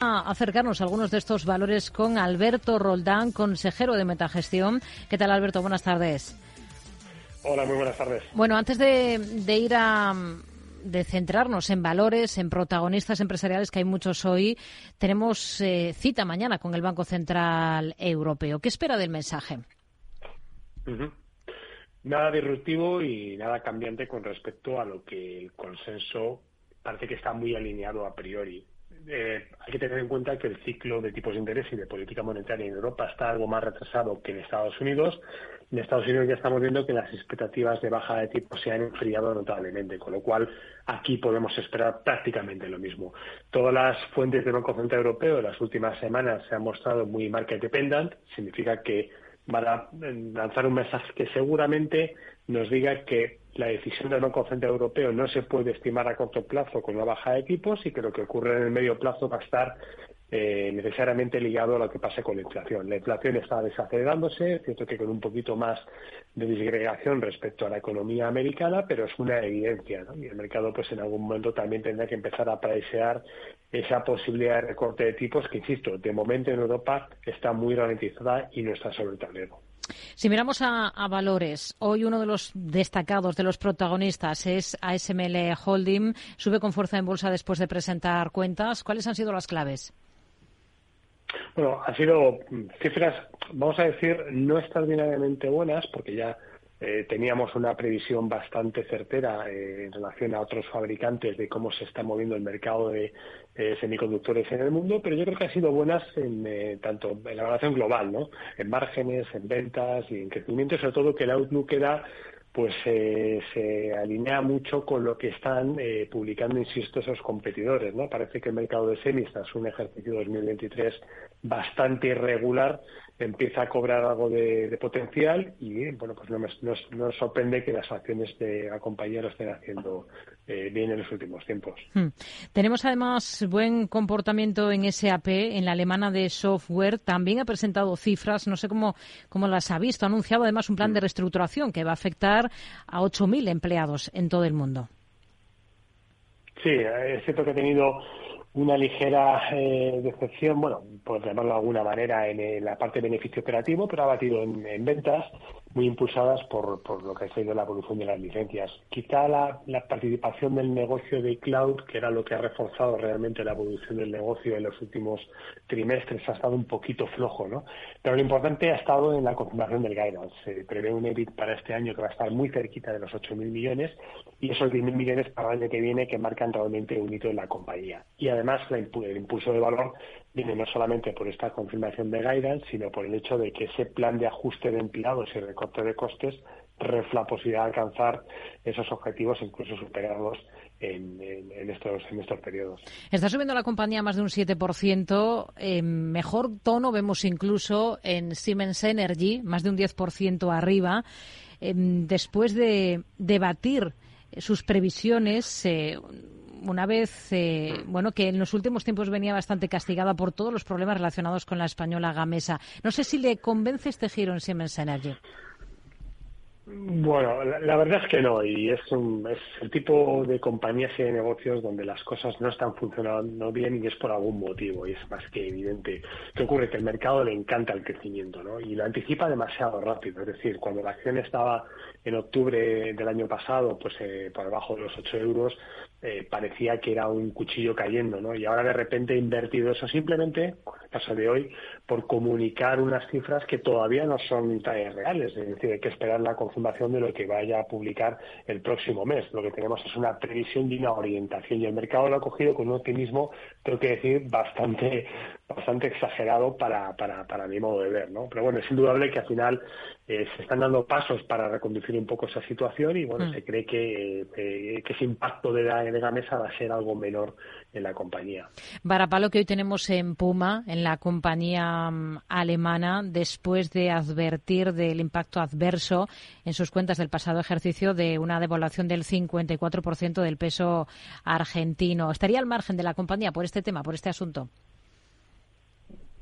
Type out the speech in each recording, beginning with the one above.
a acercarnos a algunos de estos valores con Alberto Roldán, consejero de Metagestión. ¿Qué tal, Alberto? Buenas tardes. Hola, muy buenas tardes. Bueno, antes de, ir a de centrarnos en valores, en protagonistas empresariales, que hay muchos hoy, tenemos eh, cita mañana con el Banco Central Europeo. ¿Qué espera del mensaje? Nada disruptivo y nada cambiante con respecto a lo que el consenso parece que está muy alineado a priori. Eh, hay que tener en cuenta que el ciclo de tipos de interés y de política monetaria en Europa está algo más retrasado que en Estados Unidos. En Estados Unidos ya estamos viendo que las expectativas de baja de tipos se han enfriado notablemente, con lo cual aquí podemos esperar prácticamente lo mismo. Todas las fuentes del Banco Central Europeo en las últimas semanas se han mostrado muy market dependent, significa que van a lanzar un mensaje que seguramente nos diga que la decisión del Banco Central Europeo no se puede estimar a corto plazo con una baja de tipos y que lo que ocurre en el medio plazo va a estar eh, necesariamente ligado a lo que pase con la inflación. La inflación está desacelerándose, es cierto que con un poquito más de disgregación respecto a la economía americana, pero es una evidencia. Y el mercado, pues en algún momento también tendrá que empezar a apreciar esa posibilidad de recorte de tipos que, insisto, de momento en Europa está muy ralentizada y no está sobre el tablero. Si miramos a, valores, hoy uno de los destacados, de los protagonistas es ASML Holding. Sube con fuerza en bolsa después de presentar cuentas. ¿Cuáles han sido las claves? Bueno, han sido cifras, vamos a decir, no extraordinariamente buenas, porque ya eh, teníamos una previsión bastante certera eh, en relación a otros fabricantes de cómo se está moviendo el mercado de semiconductores en el mundo, pero yo creo que han sido buenas en eh, tanto en la evaluación global, ¿no? En márgenes, en ventas y en crecimiento, sobre todo que el outlook era pues se alinea mucho con lo que están publicando, insisto, esos competidores. ¿no? Parece que el mercado de semis, es un ejercicio 2023 bastante irregular, empieza a cobrar algo de, potencial y bueno pues no nos, sorprende que las acciones de la compañía lo estén haciendo eh, bien en los últimos tiempos. Hmm. Tenemos además buen comportamiento en SAP, en la alemana de software. También ha presentado cifras, no sé cómo, cómo las ha visto. Ha anunciado además un plan de hmm. reestructuración que va a afectar a 8.000 empleados en todo el mundo. Sí, es cierto que ha tenido una ligera eh, decepción, bueno, por llamarlo de alguna manera, en, la parte de beneficio operativo, pero ha batido en, ventas muy impulsadas por, por, lo que ha sido la evolución de las licencias. Quizá la, la, participación del negocio de cloud, que era lo que ha reforzado realmente la evolución del negocio en los últimos trimestres, ha estado un poquito flojo, ¿no? Pero lo importante ha estado en la confirmación del guidance. Se prevé un EBIT para este año que va a estar muy cerquita de los 8.000 millones y esos 10.000 millones para el año que viene que marcan realmente un hito en la compañía. Y además el impulso de valor viene no solamente por esta confirmación de guidance, sino por el hecho de que ese plan de ajuste de empleados y recorte de costes refla la posibilidad de alcanzar esos objetivos, incluso superarlos en, estos, en estos periodos. Está subiendo la compañía más de un 7%. mejor tono vemos incluso en Siemens Energy, más de un 10% arriba. Em, después de debatir sus previsiones, eh, una vez, eh, bueno, que en los últimos tiempos venía bastante castigada por todos los problemas relacionados con la española Gamesa. No sé si le convence este giro en Siemens Energy. Bueno, la, verdad es que no, y es, un, es el tipo de compañías y de negocios donde las cosas no están funcionando bien y es por algún motivo, y es más que evidente. ¿Qué ocurre? Que el mercado le encanta el crecimiento, ¿no? Y lo anticipa demasiado rápido, es decir, cuando la acción estaba en octubre del año pasado, pues eh, por debajo de los 8 euros, eh, parecía que era un cuchillo cayendo, ¿no? Y ahora de repente ha invertido eso simplemente, con el caso de hoy, por comunicar unas cifras que todavía no son reales, es decir, hay que esperar la confirmación de lo que vaya a publicar el próximo mes. Lo que tenemos es una previsión de una orientación y el mercado lo ha cogido con un optimismo, tengo que decir, bastante bastante exagerado para, para, para mi modo de ver, ¿no? Pero bueno, es indudable que al final eh, se están dando pasos para reconducir un poco esa situación y bueno, mm. se cree que, eh, que ese impacto de la, de la mesa va a ser algo menor en la compañía. Varapalo que hoy tenemos en Puma, en la compañía mm, alemana, después de advertir del impacto adverso en sus cuentas del pasado ejercicio de una devaluación del 54% del peso argentino. ¿Estaría al margen de la compañía por este tema, por este asunto?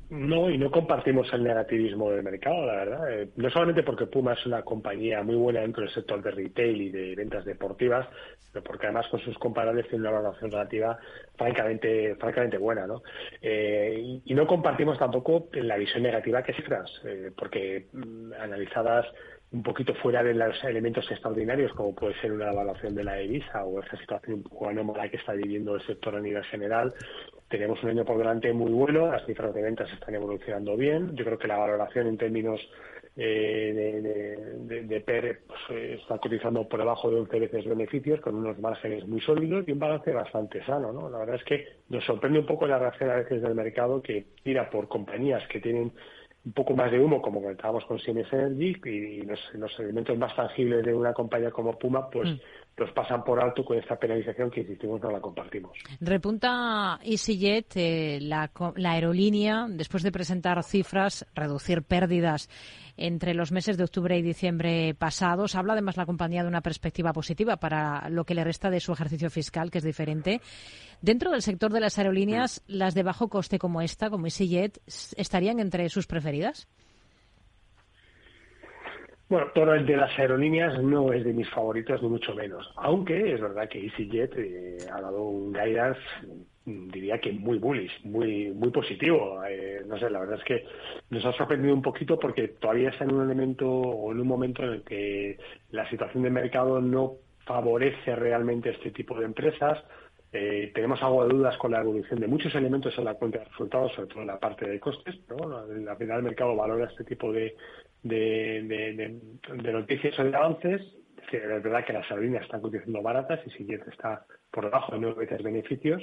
No, y no compartimos el negativismo del mercado, la verdad. Eh, no solamente porque Puma es una compañía muy buena dentro del sector de retail y de ventas deportivas, pero porque además con sus comparables tiene una valoración relativa francamente francamente buena, ¿no? Eh, y, no compartimos tampoco la visión negativa que cifras, eh, porque mm, analizadas un poquito fuera de los elementos extraordinarios, como puede ser una evaluación de la EVISA o esa situación un poco anómala que está viviendo el sector a nivel general, tenemos un año por delante muy bueno, las cifras de ventas están evolucionando bien. Yo creo que la valoración en términos eh, de, de, PER pues, eh, está cotizando por debajo de 11 veces beneficios, con unos márgenes muy sólidos y un balance bastante sano. ¿no? La verdad es que nos sorprende un poco la reacción a veces del mercado que tira por compañías que tienen un poco más de humo, como comentábamos con Siemens Energy, y los, elementos más tangibles de una compañía como Puma, pues mm. Los pasan por alto con esta penalización que insistimos no la compartimos. Repunta EasyJet, eh, la, la aerolínea, después de presentar cifras, reducir pérdidas entre los meses de octubre y diciembre pasados. Habla además la compañía de una perspectiva positiva para lo que le resta de su ejercicio fiscal, que es diferente. Dentro del sector de las aerolíneas, las de bajo coste como esta, como EasyJet, ¿estarían entre sus preferidas? Bueno, todo el de las aerolíneas no es de mis favoritos, ni mucho menos. Aunque es verdad que EasyJet eh, ha dado un guidance diría que muy bullish, muy muy positivo. Eh, no sé, la verdad es que nos ha sorprendido un poquito porque todavía está en un elemento o en un momento en el que la situación de mercado no favorece realmente este tipo de empresas. Eh, tenemos algo de dudas con la evolución de muchos elementos en la cuenta de resultados, sobre todo en la parte de costes. Pero la final el mercado valora este tipo de, de, de, noticias o de avances. Es verdad que las aerolíneas están cotizando baratas y si está por debajo de nueve veces beneficios.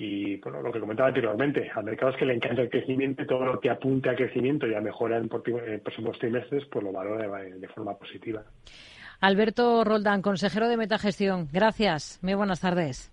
Y bueno, lo que comentaba anteriormente, al mercado es que le encanta el crecimiento y todo lo que apunte a crecimiento y a mejora en, próximos trimestres, pues lo valora de, forma positiva. Alberto Roldán, consejero de Metagestión. Gracias. Muy buenas tardes.